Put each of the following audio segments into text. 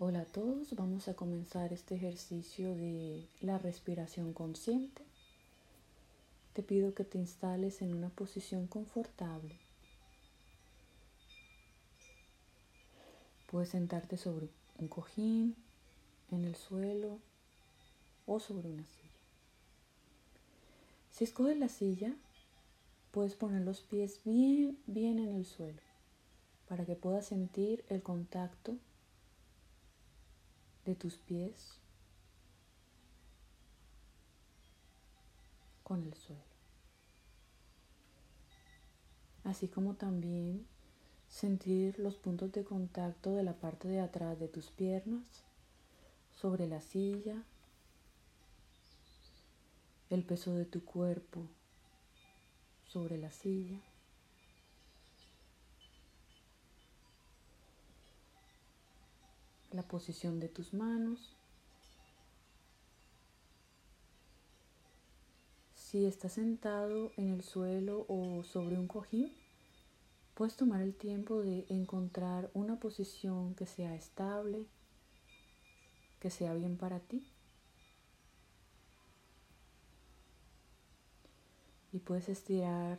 Hola a todos, vamos a comenzar este ejercicio de la respiración consciente. Te pido que te instales en una posición confortable. Puedes sentarte sobre un cojín, en el suelo o sobre una silla. Si escoges la silla, puedes poner los pies bien, bien en el suelo para que puedas sentir el contacto de tus pies con el suelo. Así como también sentir los puntos de contacto de la parte de atrás de tus piernas sobre la silla, el peso de tu cuerpo sobre la silla. La posición de tus manos. Si estás sentado en el suelo o sobre un cojín, puedes tomar el tiempo de encontrar una posición que sea estable, que sea bien para ti. Y puedes estirar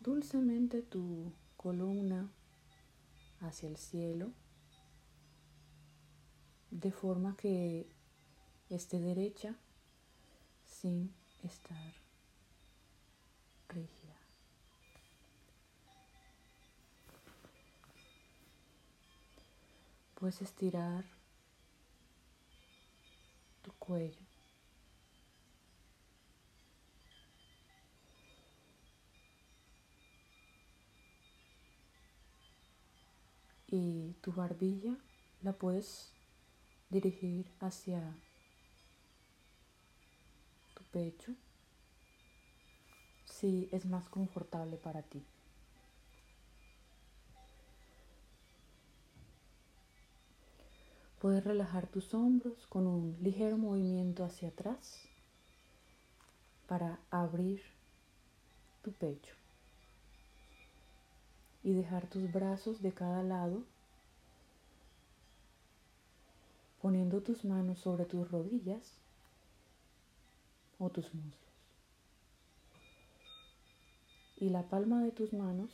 dulcemente tu columna hacia el cielo de forma que esté derecha sin estar rígida. Puedes estirar tu cuello. Y tu barbilla la puedes dirigir hacia tu pecho si es más confortable para ti. Puedes relajar tus hombros con un ligero movimiento hacia atrás para abrir tu pecho y dejar tus brazos de cada lado poniendo tus manos sobre tus rodillas o tus muslos. Y la palma de tus manos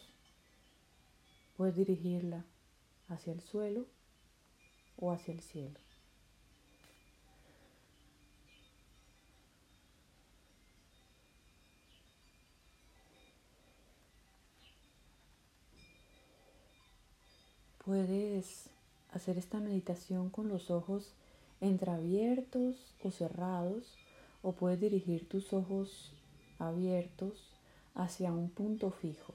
puedes dirigirla hacia el suelo o hacia el cielo. Puedes hacer esta meditación con los ojos entreabiertos o cerrados o puedes dirigir tus ojos abiertos hacia un punto fijo.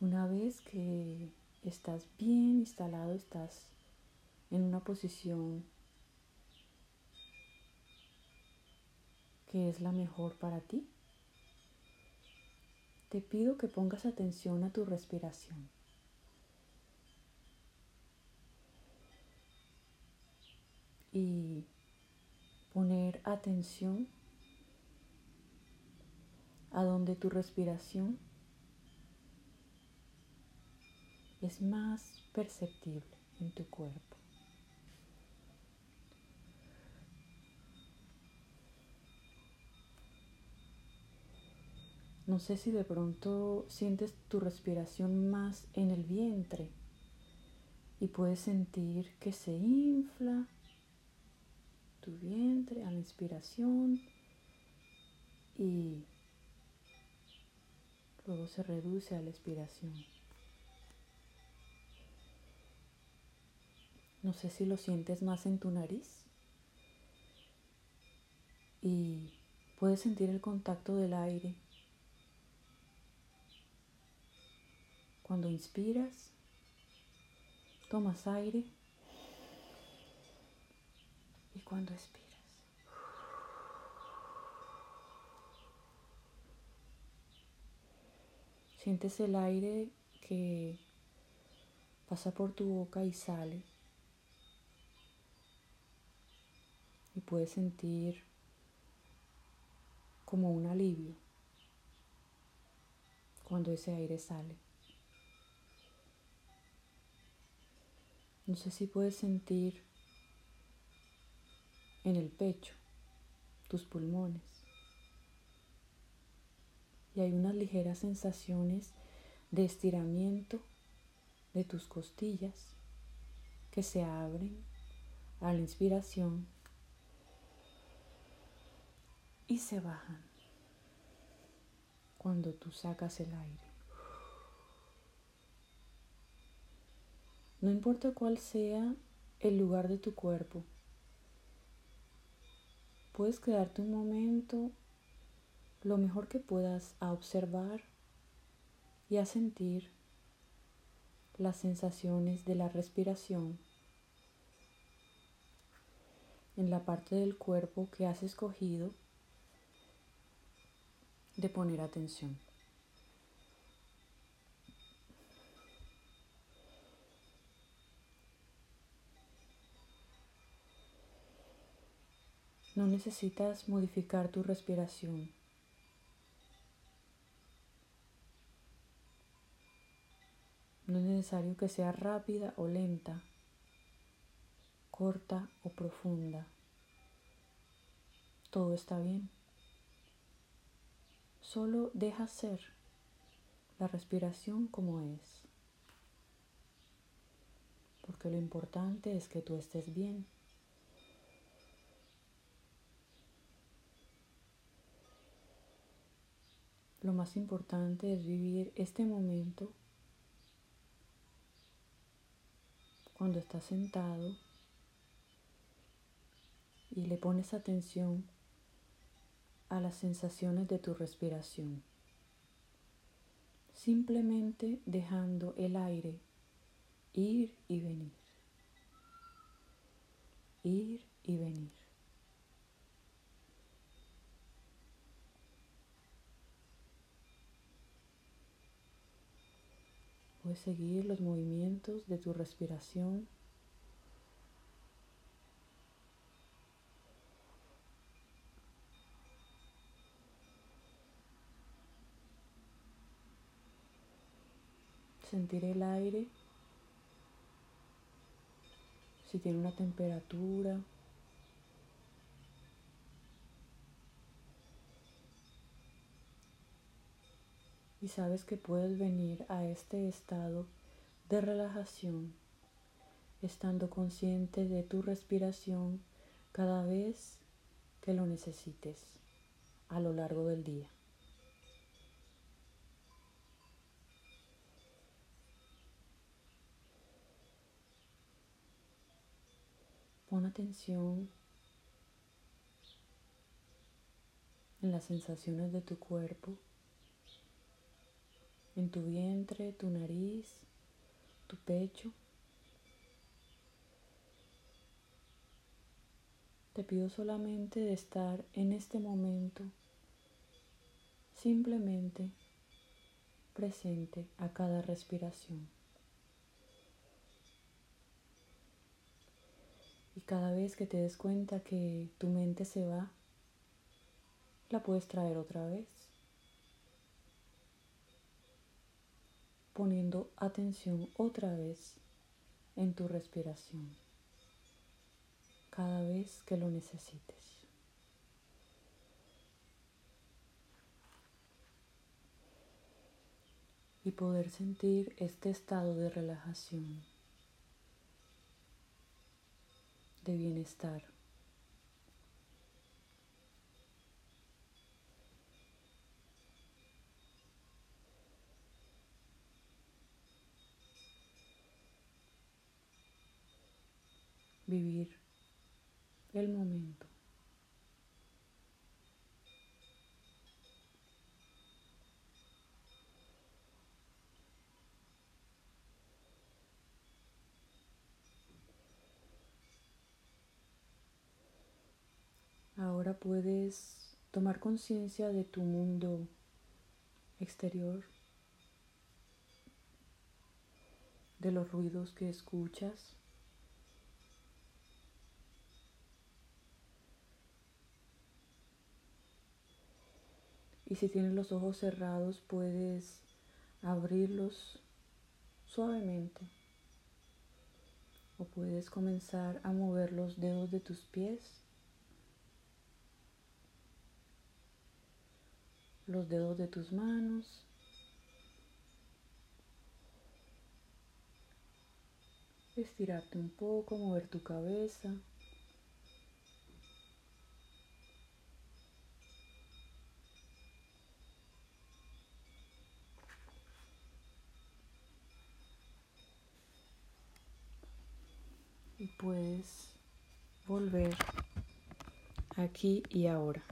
Una vez que estás bien instalado, estás en una posición que es la mejor para ti, te pido que pongas atención a tu respiración. Y poner atención a donde tu respiración es más perceptible en tu cuerpo. No sé si de pronto sientes tu respiración más en el vientre y puedes sentir que se infla tu vientre a la inspiración y luego se reduce a la expiración. No sé si lo sientes más en tu nariz y puedes sentir el contacto del aire Cuando inspiras, tomas aire y cuando expiras. Sientes el aire que pasa por tu boca y sale. Y puedes sentir como un alivio cuando ese aire sale. No sé si puedes sentir en el pecho tus pulmones. Y hay unas ligeras sensaciones de estiramiento de tus costillas que se abren a la inspiración y se bajan cuando tú sacas el aire. No importa cuál sea el lugar de tu cuerpo, puedes quedarte un momento lo mejor que puedas a observar y a sentir las sensaciones de la respiración en la parte del cuerpo que has escogido de poner atención. No necesitas modificar tu respiración. No es necesario que sea rápida o lenta, corta o profunda. Todo está bien. Solo deja ser la respiración como es. Porque lo importante es que tú estés bien. Lo más importante es vivir este momento cuando estás sentado y le pones atención a las sensaciones de tu respiración, simplemente dejando el aire ir y venir, ir y venir. Puedes seguir los movimientos de tu respiración. Sentir el aire, si tiene una temperatura. Y sabes que puedes venir a este estado de relajación estando consciente de tu respiración cada vez que lo necesites a lo largo del día. Pon atención en las sensaciones de tu cuerpo en tu vientre, tu nariz, tu pecho. Te pido solamente de estar en este momento simplemente presente a cada respiración. Y cada vez que te des cuenta que tu mente se va, la puedes traer otra vez. Poniendo atención otra vez en tu respiración cada vez que lo necesites. Y poder sentir este estado de relajación, de bienestar. Vivir el momento. Ahora puedes tomar conciencia de tu mundo exterior, de los ruidos que escuchas. Y si tienes los ojos cerrados, puedes abrirlos suavemente o puedes comenzar a mover los dedos de tus pies, los dedos de tus manos. Estirarte un poco, mover tu cabeza. Y puedes volver aquí y ahora.